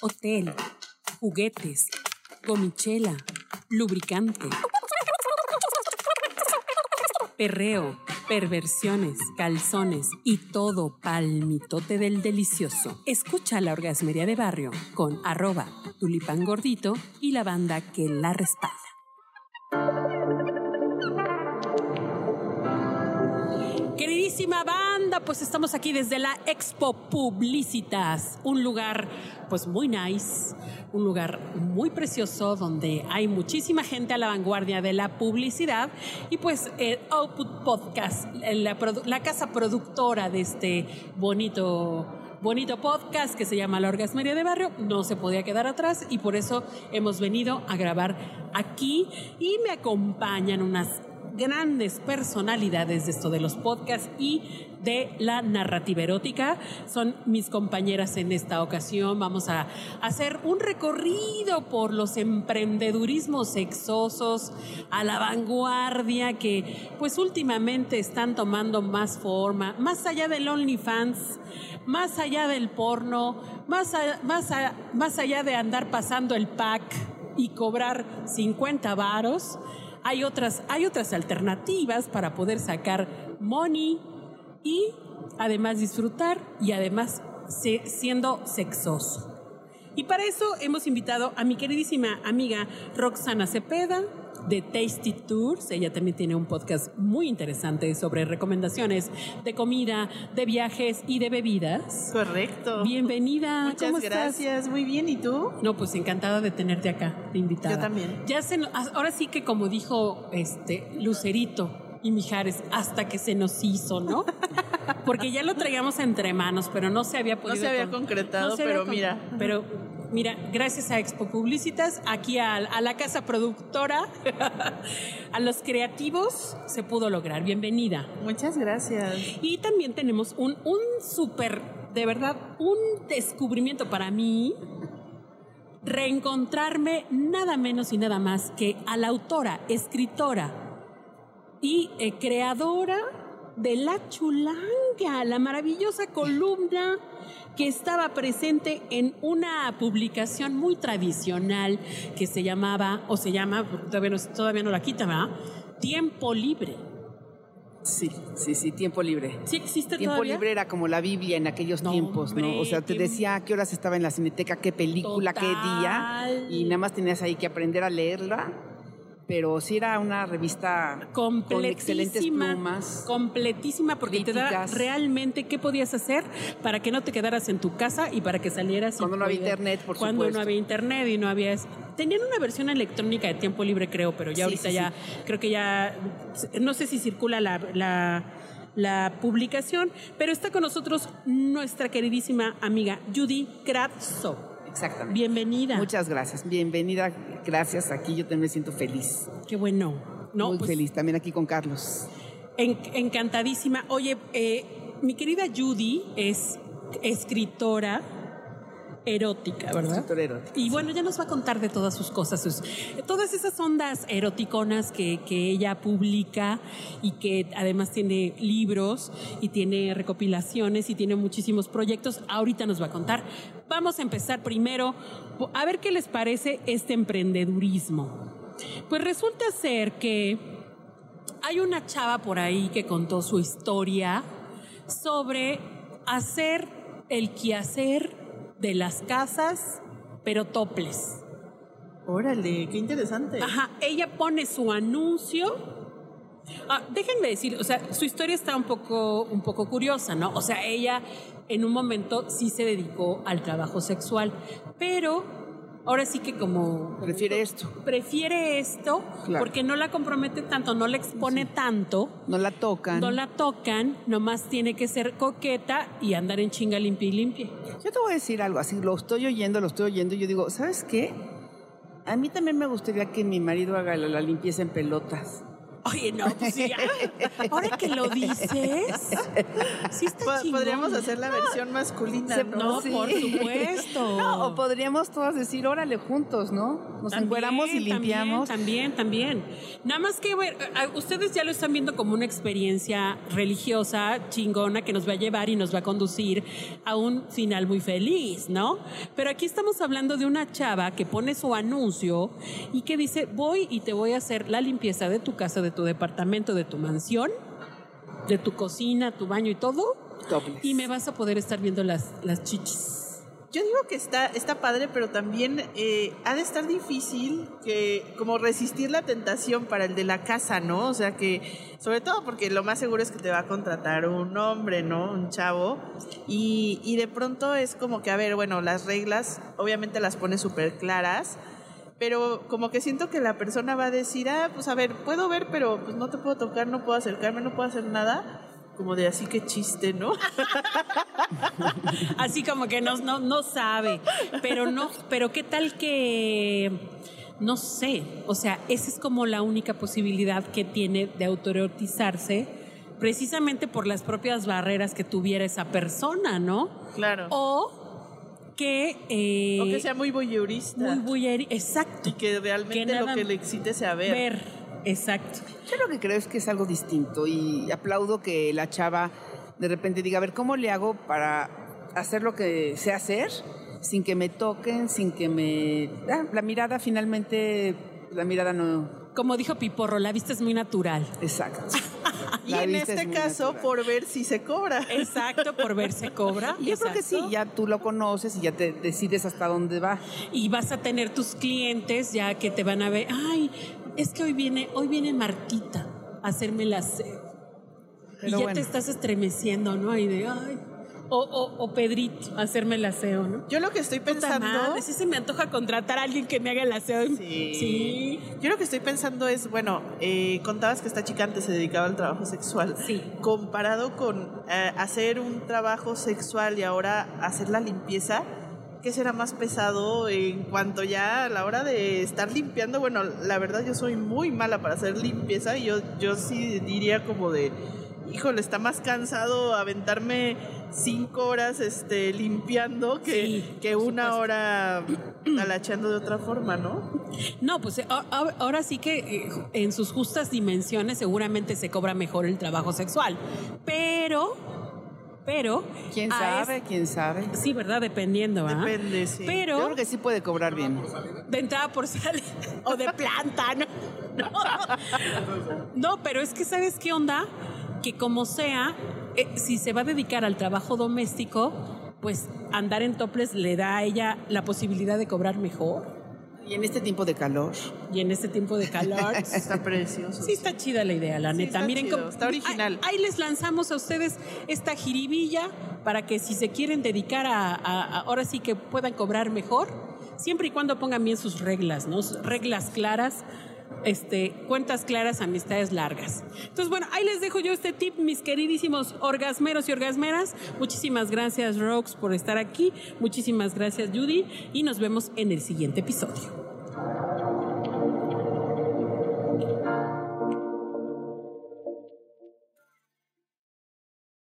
hotel, juguetes, gomichela, lubricante, perreo, perversiones, calzones y todo palmitote del delicioso. Escucha la orgasmería de barrio con arroba tulipán gordito y la banda que la respalda. Pues estamos aquí desde la Expo Publicitas, un lugar pues muy nice, un lugar muy precioso donde hay muchísima gente a la vanguardia de la publicidad y pues Output Podcast, la, la casa productora de este bonito bonito podcast que se llama La Orgasmería de Barrio, no se podía quedar atrás y por eso hemos venido a grabar aquí y me acompañan unas grandes personalidades de esto de los podcasts y de la narrativa erótica. Son mis compañeras en esta ocasión. Vamos a hacer un recorrido por los emprendedurismos sexosos a la vanguardia que pues últimamente están tomando más forma, más allá del OnlyFans, más allá del porno, más, más allá de andar pasando el pack y cobrar 50 varos, hay otras, hay otras alternativas para poder sacar money y además disfrutar y además se- siendo sexoso. Y para eso hemos invitado a mi queridísima amiga Roxana Cepeda de Tasty Tours. Ella también tiene un podcast muy interesante sobre recomendaciones de comida, de viajes y de bebidas. Correcto. Bienvenida. Muchas ¿Cómo estás? gracias. Muy bien. ¿Y tú? No, pues encantada de tenerte acá, de invitada. Yo también. Ya se, no- ahora sí que como dijo este Lucerito y Mijares, hasta que se nos hizo, ¿no? Porque ya lo traíamos entre manos, pero no se había podido. se había con- concretado, se pero mira. Pero mira, gracias a Expo Publicitas, aquí a, a la casa productora, a los creativos, se pudo lograr. Bienvenida. Muchas gracias. Y también tenemos un, un súper, de verdad, un descubrimiento para mí. Reencontrarme nada menos y nada más que a la autora, escritora y eh, creadora de La Chulanga, la maravillosa columna que estaba presente en una publicación muy tradicional que se llamaba, o se llama, porque todavía no, todavía no la quita, ¿verdad? Tiempo Libre. Sí, sí, sí, tiempo libre. ¿Sí existe Tiempo todavía? libre era como la Biblia en aquellos No, tiempos, hombre, ¿no? O sea, te tiempo- decía a qué horas estaba en la cineteca, qué película, qué día, y nada más tenías ahí que aprender a leerla, pero sí era una revista con excelentes completísima, plumas. completísima porque te da realmente qué podías hacer para que no te quedaras en tu casa y para que salieras. Cuando no había internet, por Cuando supuesto. no había internet y no había... Tenían una versión electrónica de tiempo libre, creo, pero ya Sí, ahorita sí, ya, creo que ya, no sé si circula la, la, la publicación, pero está con nosotros nuestra queridísima amiga Judy Kratzo. Exactamente. Bienvenida. Muchas gracias. Bienvenida, gracias. Aquí yo también me siento feliz. Qué bueno. No, Muy pues, feliz. También aquí con Carlos. En- encantadísima. Oye, eh, mi querida Judy es escritora erótica, ¿verdad? Erótica, Y bueno, ya nos va a contar de todas sus cosas, sus- todas esas ondas eroticonas que, que ella publica y que además tiene libros y tiene recopilaciones y tiene muchísimos proyectos. Ahorita nos va a contar. Vamos a empezar primero a ver qué les parece este emprendedurismo. Pues resulta ser que hay una chava por ahí que contó su historia sobre hacer el quehacer de las casas, pero toples. Órale, qué interesante. Ajá, ella pone su anuncio. Ah, déjenme decir, o sea, su historia está un poco, un poco curiosa, ¿no? O sea, ella en un momento sí se dedicó al trabajo sexual, pero ahora sí que como Prefiere esto. prefiere esto Claro. porque no la compromete tanto, no la expone tanto. No la tocan. No la tocan, nomás tiene que ser coqueta y andar en chinga limpia y limpia. Yo te voy a decir algo así, lo estoy oyendo, lo estoy oyendo, y yo digo, ¿sabes qué? A mí también me gustaría que mi marido haga la, la limpieza en pelotas. Oye, no, pues sí. Ahora que lo dices, sí está chingón. Podríamos hacer la versión masculina, ¿no? No, por supuesto. No, o podríamos todas decir, órale, juntos, ¿no? Nos encueramos y limpiamos. También, también, Nada más que, ver, ustedes ya lo están viendo como una experiencia religiosa chingona que nos va a llevar y nos va a conducir a un final muy feliz, ¿no? Pero aquí estamos hablando de una chava que pone su anuncio y que dice, voy y te voy a hacer la limpieza de tu casa, de tu departamento, de tu mansión, de tu cocina, tu baño y todo. Y me vas a poder estar viendo las, las chichis. Yo digo que está, está padre, pero también eh, ha de estar difícil que como resistir la tentación para el de la casa, ¿no? O sea que, sobre todo porque lo más seguro es que te va a contratar un hombre, ¿no? Un chavo. Y, y de pronto es como que, a ver, bueno, las reglas obviamente las pone súper claras, pero como que siento que la persona va a decir, ah, pues a ver, puedo ver, pero pues no te puedo tocar, no puedo acercarme, no puedo hacer nada como de así que chiste, ¿no? así como que no, no, no sabe. Pero no, pero qué tal que no sé. O sea, esa es como la única posibilidad que tiene de autoerotizarse, precisamente por las propias barreras que tuviera esa persona, ¿no? Claro. O que... Eh, o que sea muy voyeurista. Muy voyeurista, exacto. Y que realmente lo que le excite sea ver. Ver Exacto. Yo lo que creo es que es algo distinto y aplaudo que la chava de repente diga, a ver, ¿cómo le hago para hacer lo que sé hacer sin que me toquen, sin que me... Ah, la mirada finalmente, la mirada no... Como dijo Piporro, la vista es muy natural. Exacto. y en este caso, por ver si se cobra. Exacto, por ver si cobra. Yo creo que sí, ya tú lo conoces y ya te decides hasta dónde va. Y vas a tener tus clientes ya que te van a ver, ay, es que hoy viene, hoy viene Martita a hacerme la sed. y ya te estás estremeciendo, ¿no? Ahí de, ay. O, o, Pedrito, hacerme el aseo, ¿no? Yo lo que estoy pensando. Madre, sí se me antoja contratar a alguien que me haga el aseo. Sí. sí. Yo lo que estoy pensando es, bueno, eh, contabas que esta chica antes se dedicaba al trabajo sexual. Sí. Comparado con eh, hacer un trabajo sexual y ahora hacer la limpieza, ¿qué será más pesado en cuanto ya a la hora de estar limpiando? Bueno, la verdad yo soy muy mala para hacer limpieza y yo, yo sí diría como de, híjole, está más cansado aventarme cinco horas este, limpiando que, que una hora alachando de otra forma, ¿no? No, pues ahora sí que eh, en sus justas dimensiones seguramente se cobra mejor el trabajo sexual, pero pero... ¿Quién sabe? ¿Quién sabe? Sí, ¿verdad? Dependiendo, ¿verdad? Depende, sí. Pero... Yo creo que sí puede cobrar bien. De entrada por sal o de planta, ¿no? No. pero es que ¿sabes qué onda? Que como sea, eh, si se va a dedicar al trabajo doméstico, pues andar en toples le da a ella la posibilidad de cobrar mejor. Y en este tiempo de calor. Y en este tiempo de calor. está precioso. Sí, está chida la idea, la neta. Miren cómo. Está original. Ahí, les lanzamos a ustedes esta jiribilla para que si se quieren dedicar a, Ahora sí que puedan cobrar mejor, siempre y cuando pongan bien sus reglas, ¿no? Reglas claras. Este, cuentas claras, amistades largas. Entonces, bueno, ahí les dejo yo este tip, mis queridísimos orgasmeros y orgasmeras. Muchísimas gracias, Rox, por estar aquí. Muchísimas gracias, Judy. Y nos vemos en el siguiente episodio.